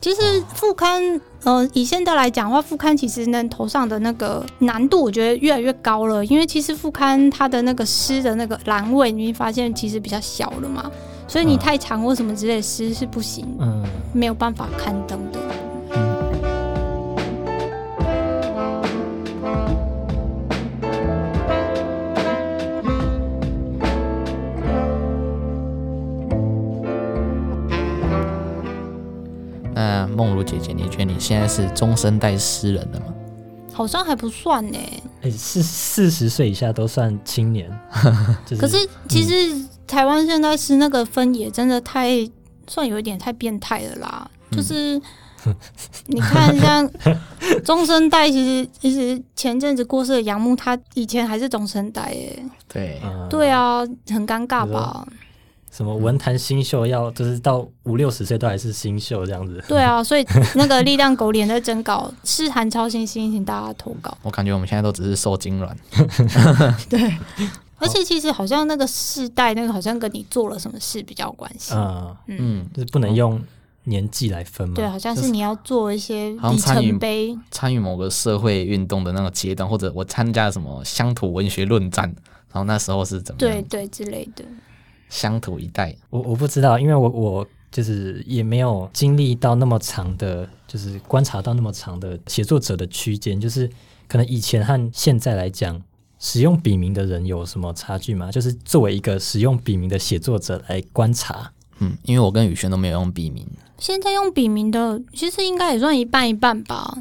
其实副刊，呃，以现在来讲的话，副刊其实能投上的那个难度，我觉得越来越高了。因为其实副刊它的那个诗的那个栏位，你会发现其实比较小了嘛，所以你嗯太长或什么之类的诗是不行，嗯，没有办法刊登的。梦如姐姐，你觉得你现在是中生代诗人了吗？好像还不算呢、哎、四四十岁以下都算青年，就是可是其实台湾现在是那个分野真的太算有一点太变态了啦，就是。你看，像中生代，其实其实前阵子过世的杨牧，他以前还是中生代耶。对，嗯对啊，很尴尬吧？什么文坛新秀要就是到五六十岁都还是新秀这样子，对啊，所以那个力量狗脸在征稿，是韩超新星，请大家投稿。我感觉我们现在都只是受精卵。对，而且其实好像那个世代，那个好像跟你做了什么事比较有关系。嗯，嗯，嗯，就是不能用年纪来分嘛。对，好像是你要做一些里好像参与程碑。参与某个社会运动的那个阶段，或者我参加了什么乡土文学论战，然后那时候是怎么样？对对之类的。乡土一代，我我不知道，因为我我就是也没有经历到那么长的，就是观察到那么长的写作者的区间，就是可能以前和现在来讲，使用笔名的人有什么差距吗？就是作为一个使用笔名的写作者来观察，嗯，因为我跟宇轩都没有用笔名，现在用笔名的，其实应该也算一半一半吧。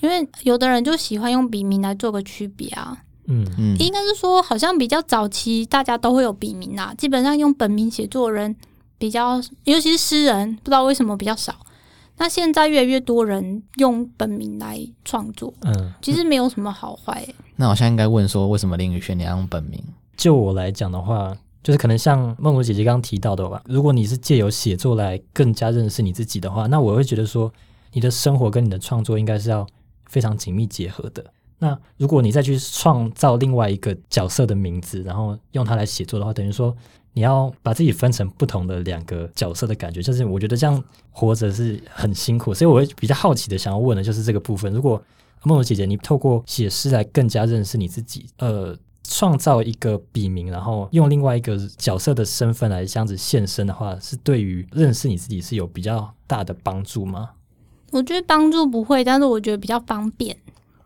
因为有的人就喜欢用笔名来做个区别啊，嗯嗯，应该是说，好像比较早期大家都会有笔名啦，基本上用本名写作人比较，尤其是诗人，不知道为什么比较少。那现在越来越多人用本名来创作，嗯，其实没有什么好坏、那好像应该问说，为什么林宇轩你要用本名？就我来讲的话，就是可能像梦如姐姐刚刚提到的吧，如果你是借由写作来更加认识你自己的话，那我会觉得说，你的生活跟你的创作应该是要非常紧密结合的。那如果你再去创造另外一个角色的名字，然后用它来写作的话，等于说你要把自己分成不同的两个角色的感觉，就是我觉得这样活着是很辛苦，所以我会比较好奇的想要问的就是这个部分。如果梦如姐姐，你透过写诗来更加认识你自己，呃，创造一个笔名，然后用另外一个角色的身份来这样子现身的话，是对于认识你自己是有比较大的帮助吗？我觉得帮助不会，但是我觉得比较方便，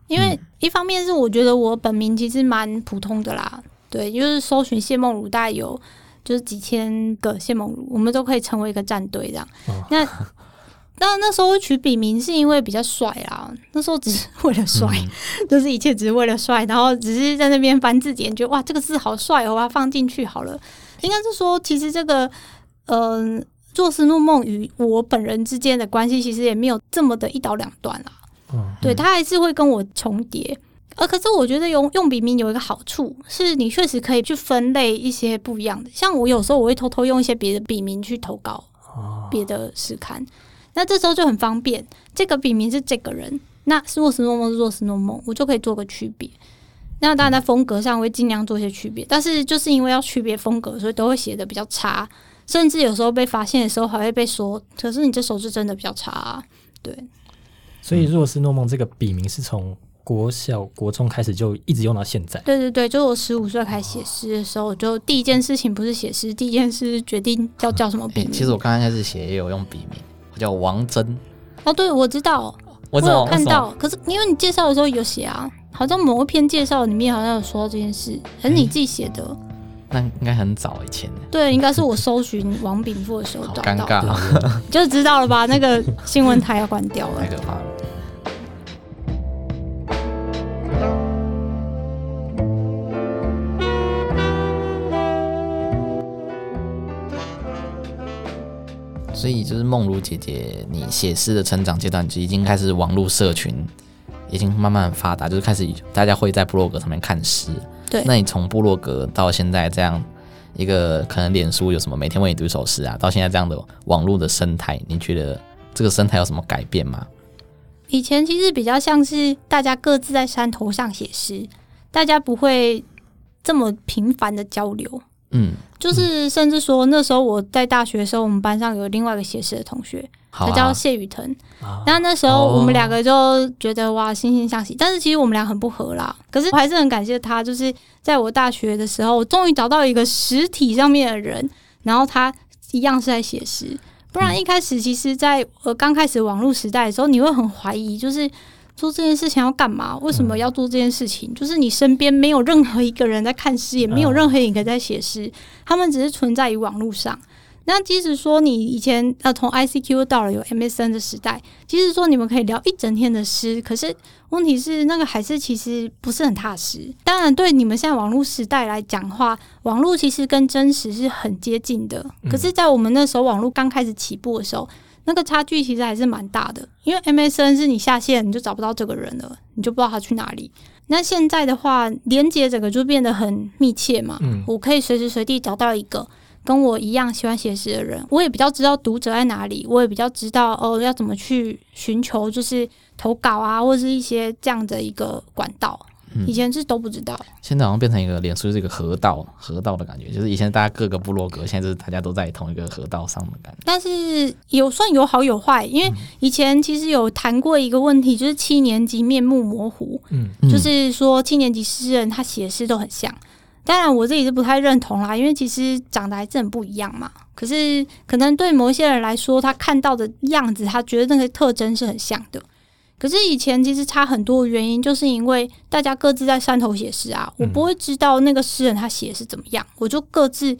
因为一方面是我觉得我本名其实蛮普通的啦，对，就是搜寻谢梦如，大概有就是几千个谢梦如，我们都可以成为一个战队这样。哦那 那那时候会取笔名是因为比较帅啦，那时候只是为了帅，就是一切只是为了帅，然后只是在那边翻字典，觉得哇这个字好帅哦，我把它放进去好了。应该是说，其实这个嗯。做斯诺梦与我本人之间的关系，其实也没有这么的一刀两断啦。嗯，对，他还是会跟我重叠。呃，可是我觉得用用笔名有一个好处，是你确实可以去分类一些不一样的。像我有时候我会偷偷用一些别的笔名去投稿哦，别的诗刊，那这时候就很方便。这个笔名是这个人，那是若斯诺梦是若斯诺梦，我就可以做个区别。那当然在风格上会尽量做一些区别，但是就是因为要区别风格，所以都会写的比较差，甚至有时候被发现的时候还会被说，可是你这手字真的比较差、啊。对，所以若是诺梦这个笔名是从国小、国中开始就一直用到现在。对对对，就我十五岁开始写诗的时候，我就第一件事情不是写诗，第一件事是决定要叫什么笔诶名。其实我刚刚开始写也有用笔名，我叫王真。哦，对，我知道，我有看？到，可是因为你介绍的时候有写啊，好像某一篇介绍里面好像有说到这件事，还是你自己写的？那应该很早以前了，对，应该是我搜寻王炳富的时候好找到，尴尬啊，就知道了吧？那个新闻台要关掉了太。可怕了。所以就是梦如姐姐，你写诗的成长阶段就已经开始网络社群已经慢慢很发达，就是开始大家会在 blog 上面看诗。对那你从部落格到现在这样一个可能脸书有什么每天为你读一首诗啊，到现在这样的网络的生态，你觉得这个生态有什么改变吗？以前其实比较像是大家各自在山头上写诗，大家不会这么频繁的交流。嗯，就是甚至说那时候我在大学的时候，我们班上有另外一个写诗的同学，好、他叫啊，谢雨腾。啊，那那时候哦我们两个就觉得哇惺惺相惜，但是其实我们俩很不合啦。可是我还是很感谢他，就是在我大学的时候，我终于找到一个实体上面的人，然后他一样是在写诗。不然一开始其实在呃刚开始网络时代的时候，你会很怀疑，就是做这件事情要干嘛？为什么要做这件事情？就是你身边没有任何一个人在看诗，也没有任何一个在写诗，他们只是存在于网络上。那即使说你以前呃从 ICQ 到了有 MSN 的时代，即使说你们可以聊一整天的诗，可是问题是那个还是其实不是很踏实。当然，对你们现在网络时代来讲的话，网络其实跟真实是很接近的。可是，在我们那时候网络刚开始起步的时候，那个差距其实还是蛮大的。因为 MSN 是你下线你就找不到这个人了，你就不知道他去哪里。那现在的话，连接整个就变得很密切嘛。嗯我可以随时随地找到一个跟我一样喜欢写诗的人，我也比较知道读者在哪里，我也比较知道哦要怎么去寻求就是投稿啊，或者是一些这样的一个管道。嗯以前是都不知道，现在好像变成一个脸书是一个河道，河道的感觉，就是以前大家各个部落格，现在就是大家都在同一个河道上的感觉。但是有算有好有坏，因为以前其实有谈过一个问题，就是七年级面目模糊，嗯，就是说七年级诗人他写诗都很像。当然，我自己是不太认同啦，因为其实长得还是很不一样嘛。可是，可能对某些人来说，他看到的样子，他觉得那个特征是很像的。可是以前其实差很多的原因，就是因为大家各自在山头写诗啊，我不会知道那个诗人他写的是怎么样，我就各自，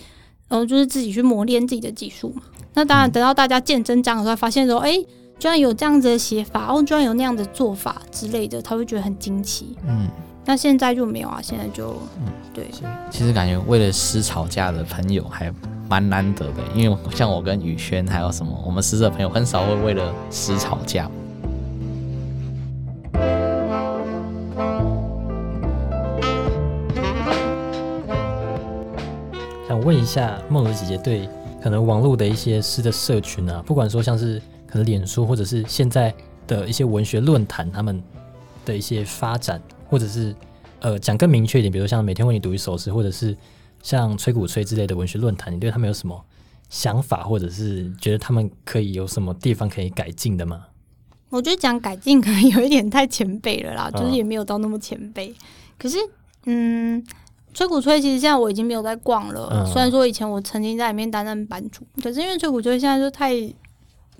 呃，就是自己去磨练自己的技术嘛。那当然，等到大家见真章的时候，发现说，哎、居然有这样子的写法，哦，居然有那样的做法之类的，他会觉得很惊奇。嗯，那现在就没有啊，现在就，嗯对，其实感觉为了诗吵架的朋友还蛮难得的，因为像我跟宇轩还有什么，我们诗社朋友很少会为了诗吵架。想问一下梦如姐姐对可能网络的一些诗的社群啊，不管说像是可能脸书或者是现在的一些文学论坛，他们的一些发展，或者是呃讲更明确一点，比如像每天为你读一首诗，或者是像吹鼓吹之类的文学论坛，你对他们有什么想法，或者是觉得他们可以有什么地方可以改进的吗？我觉得讲改进可能有一点太前辈了啦，就是也没有到那么前辈。可是，嗯，吹鼓吹其实现在我已经没有在逛了，嗯虽然说以前我曾经在里面担任版主，可是因为吹鼓吹现在就太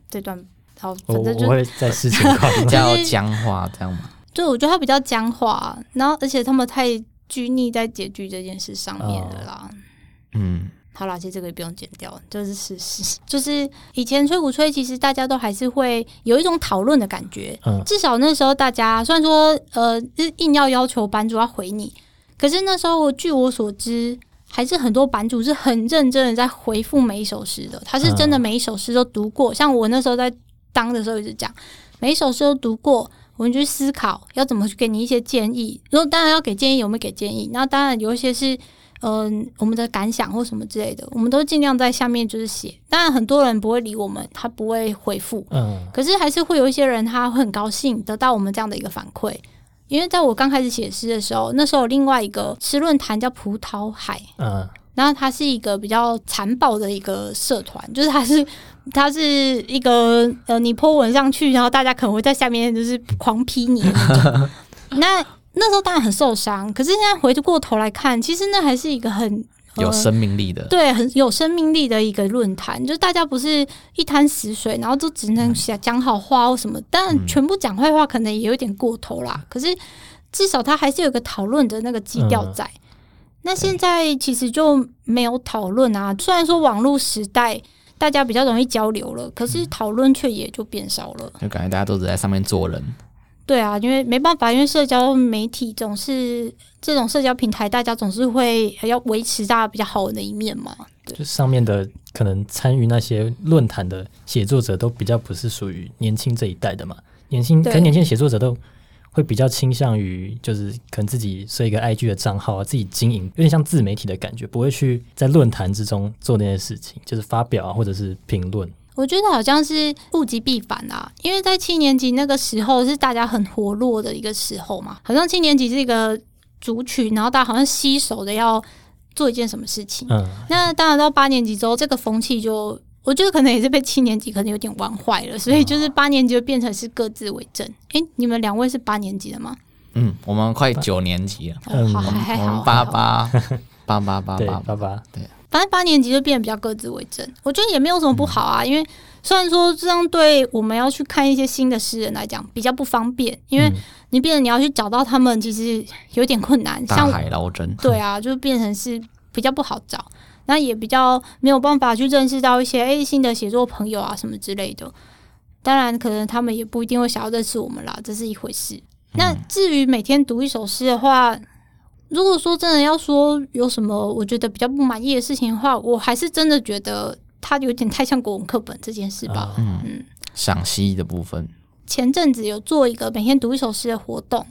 这段，好，我反正就我会在事情况 比较僵化这样嘛。对，我觉得它比较僵化，然后而且他们太拘泥在结局这件事上面了啦。嗯，好啦，其实这个也不用剪掉，这是事实。就是以前吹鼓吹，其实大家都还是会有一种讨论的感觉。嗯至少那时候大家虽然说呃硬要要求版主要回你，可是那时候据我所知，还是很多版主是很认真的在回复每一首诗的。他是真的每一首诗都读过，像我那时候在当的时候一直讲，每一首诗都读过。我们去思考要怎么去给你一些建议，如果当然要给建议，有没有给建议？那当然有一些是嗯，我们的感想或什么之类的，我们都尽量在下面就是写。当然，很多人不会理我们，他不会回复，嗯可是还是会有一些人他会很高兴得到我们这样的一个反馈。因为在我刚开始写诗的时候，那时候有另外一个诗论坛叫葡萄海，嗯然后它是一个比较残暴的一个社团，就是它是它是一个呃，你 po 文上去，然后大家可能会在下面就是狂批你。那那时候当然很受伤，可是现在回过头来看，其实那还是一个很有呃生命力的，对，很有生命力的一个论坛，就是大家不是一滩死水，然后就只能讲讲好话或什么，但全部讲坏话可能也有点过头啦。可是至少他还是有一个讨论的那个基调在。那现在其实就没有讨论啊，虽然说网络时代大家比较容易交流了，可是讨论却也就变少了。就感觉大家都只在上面做人。对啊，因为没办法，因为社交媒体总是这种社交平台，大家总是会要维持大家比较好的一面嘛。就上面的可能参与那些论坛的写作者都比较不是属于年轻这一代的嘛，年轻可能年轻的写作者都会比较倾向于就是可能自己设一个 IG 的账号啊，自己经营，有点像自媒体的感觉，不会去在论坛之中做那些事情，就是发表啊或者是评论。我觉得好像是物极必反啊，因为在七年级那个时候是大家很活络的一个时候嘛，好像七年级是一个族群，然后大家好像携手的要做一件什么事情。嗯，那当然到八年级之后，这个风气就我觉得可能也是被七年级可能有点玩坏了，所以就是八年级就变成是各自为政。诶，你们两位是八年级的吗？嗯，我们快九年级了，好，我们还还好，我们八八八八八对，八爸爸，反正八年级就变得比较各自为政，我觉得也没有什么不好啊。因为虽然说这样对我们要去看一些新的诗人来讲比较不方便，因为嗯你变得你要去找到他们，其实有点困难。大像海捞针。对啊，就变成是比较不好找，那也比较没有办法去认识到一些诶、新的写作朋友啊什么之类的。当然，可能他们也不一定会想要认识我们啦，这是一回事。那至于每天读一首诗的话，如果说真的要说有什么我觉得比较不满意的事情的话，我还是真的觉得它有点太像国文课本这件事吧。啊嗯，赏析的部分，前阵子有做一个每天读一首诗的活动，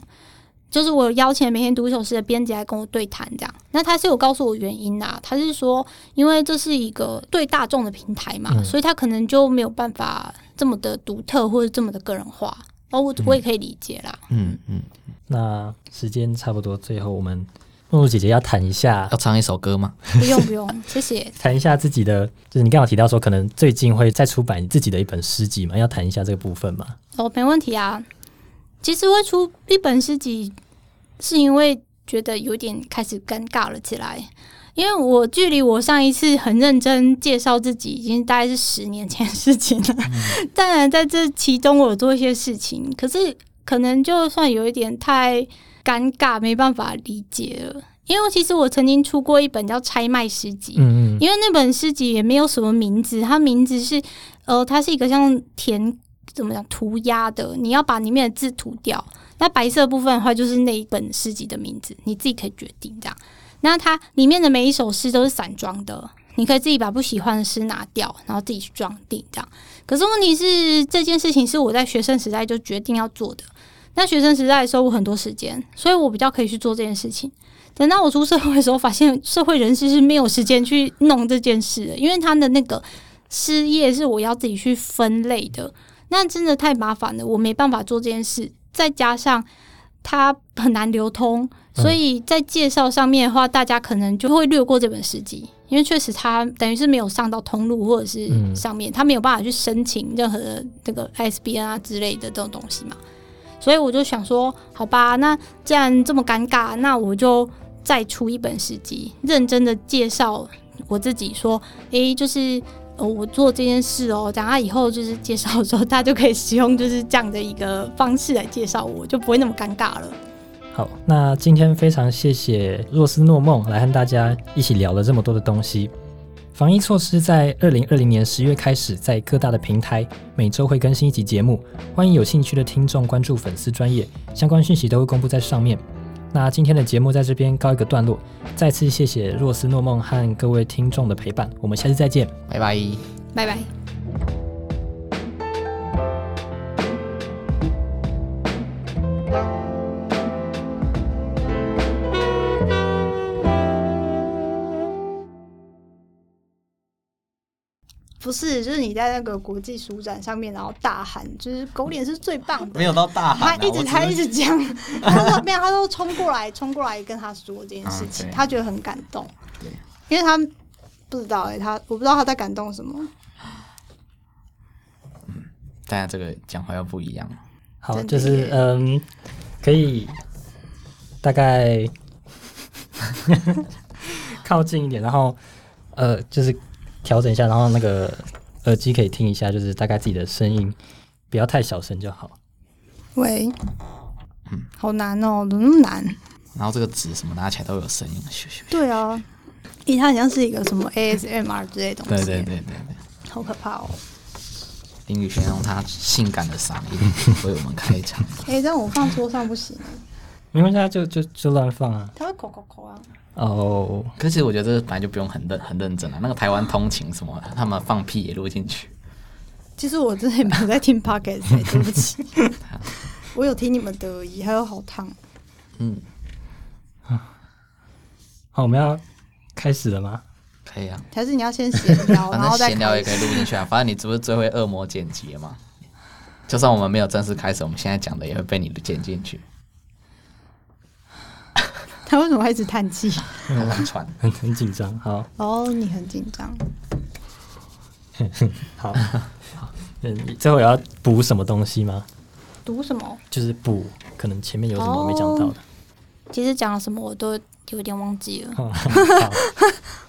就是我有邀请每天读一首诗的编辑来跟我对谈，这样。那他是有告诉我原因啦，他是说，因为这是一个对大众的平台嘛，嗯所以他可能就没有办法这么的独特或者这么的个人化。哦，我我也可以理解啦。嗯嗯，那时间差不多，最后我们梦露姐姐要谈一下要，唱一首歌吗？不用不用，谢谢。谈一下自己的，就是你刚好提到说，可能最近会再出版你自己的一本诗集嘛，要谈一下这个部分嘛。哦，没问题啊。其实会出一本诗集，是因为觉得有点开始尴尬了起来。因为我距离我上一次很认真介绍自己，已经大概是十年前的事情了。当然，在这其中我有做一些事情，可是可能就算有一点太尴尬，没办法理解了。因为其实我曾经出过一本叫《拆卖诗集》，嗯嗯因为那本诗集也没有什么名字，它名字是呃，它是一个像填怎么讲涂鸦的，你要把里面的字涂掉。那白色部分的话，就是那一本诗集的名字，你自己可以决定这样。那它里面的每一首诗都是散装的，你可以自己把不喜欢的诗拿掉，然后自己去装订这样。可是问题是，这件事情是我在学生时代就决定要做的。那学生时代的时候，我很多时间，所以我比较可以去做这件事情。等到我出社会的时候，发现社会人士是没有时间去弄这件事的，因为他的那个失业是我要自己去分类的，那真的太麻烦了，我没办法做这件事。再加上它很难流通，所以在介绍上面的话，大家可能就会略过这本诗集，因为确实它等于是没有上到通路或者是嗯上面，他没有办法去申请任何的这个 ISBN 啊之类的这种东西嘛。所以我就想说，好吧，那既然这么尴尬，那我就再出一本诗集，认真的介绍我自己，说，诶，就是，我做这件事哦，等下以后就是介绍的时候，大家就可以使用就是这样的一个方式来介绍我，就不会那么尴尬了。好，那今天非常谢谢若斯诺梦来和大家一起聊了这么多的东西。防疫措施在二零二零年十月开始，在各大的平台每周会更新一集节目，欢迎有兴趣的听众关注粉丝专业，相关讯息都会公布在上面。那今天的节目在这边告一个段落，再次谢谢若思诺梦和各位听众的陪伴，我们下次再见。拜拜。拜拜。不是，就是你在那个国际书展上面，然后大喊，就是狗脸是最棒的。没有到大喊、啊，一直他一直讲，他说没有，他都冲过来冲过来跟他说这件事情，啊他觉得很感动对，因为他不知道哎、他我不知道他在感动什么。嗯大家这个讲话要不一样。好，就是嗯，可以大概 靠近一点，然后呃，就是调整一下，然后那个耳机可以听一下，就是大概自己的声音不要太小声就好。喂，嗯好难哦，怎么那么难？然后这个纸什么拿起来都有声音，咻咻。对啊，因为它好像是一个什么 ASMR 之类的东西，对对对对对，好可怕哦。林宇轩用他性感的嗓音为我们开场。哎、但我放桌上不行，没关系，啊，就就就乱放啊。它会口口口啊。哦，可是我觉得这本来就不用很认很认真啊。那个台湾通勤什么，他们放屁也录进去。其实我真的也没有在听 podcast，、欸、对不起，我有听你们的而已，还有好烫。嗯，好，我们要开始了吗？可以啊。还是你要先闲聊，反 然后闲聊也可以录进去啊。反正你不是最会恶魔剪辑了吗？就算我们没有正式开始，我们现在讲的也会被你剪进去。他为什么会一直叹气？乱传。很很紧张。好，哦，你很紧张。好，好。嗯，你最后有要补什么东西吗？读什么？就是补，可能前面有什么没讲到的。其实讲了什么我都有点忘记了。